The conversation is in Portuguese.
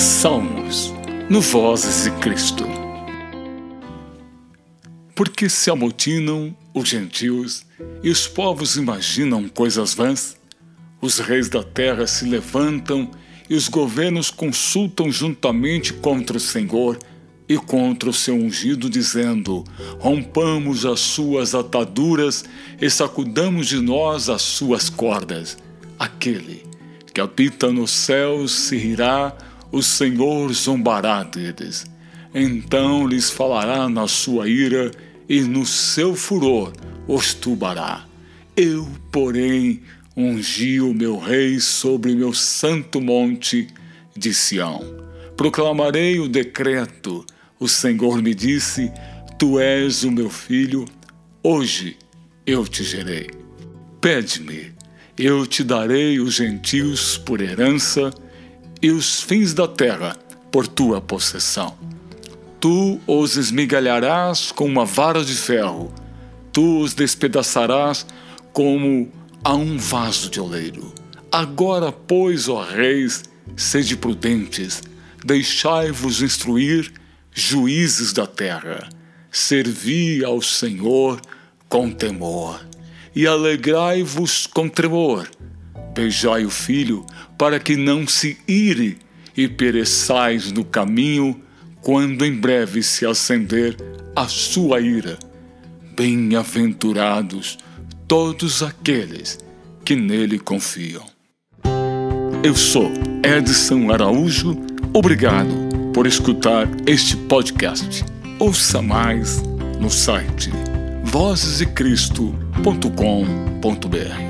Salmos, no Vozes de Cristo. Porque se amotinam os gentios e os povos imaginam coisas vãs? Os reis da terra se levantam e os governos consultam juntamente contra o Senhor e contra o seu ungido, dizendo: Rompamos as suas ataduras e sacudamos de nós as suas cordas. Aquele que habita nos céus se rirá, o Senhor zombará deles. Então lhes falará na sua ira e no seu furor os tubará. Eu, porém, ungi o meu rei sobre meu santo monte de Sião. Proclamarei o decreto o Senhor me disse: Tu és o meu filho, hoje eu te gerei. Pede-me, eu te darei os gentios por herança e os fins da terra por tua possessão. Tu os esmigalharás com uma vara de ferro, tu os despedaçarás como a um vaso de oleiro. Agora, pois, ó reis, sede prudentes, deixai-vos instruir juízes da terra, servi ao Senhor com temor e alegrai-vos com tremor. Beijai o filho, para que não se ire e pereçais no caminho, quando em breve se acender a sua ira. Bem-aventurados todos aqueles que nele confiam. Eu sou Edson Araújo, obrigado por escutar este podcast. Ouça mais no site vozesdecristo.com.br.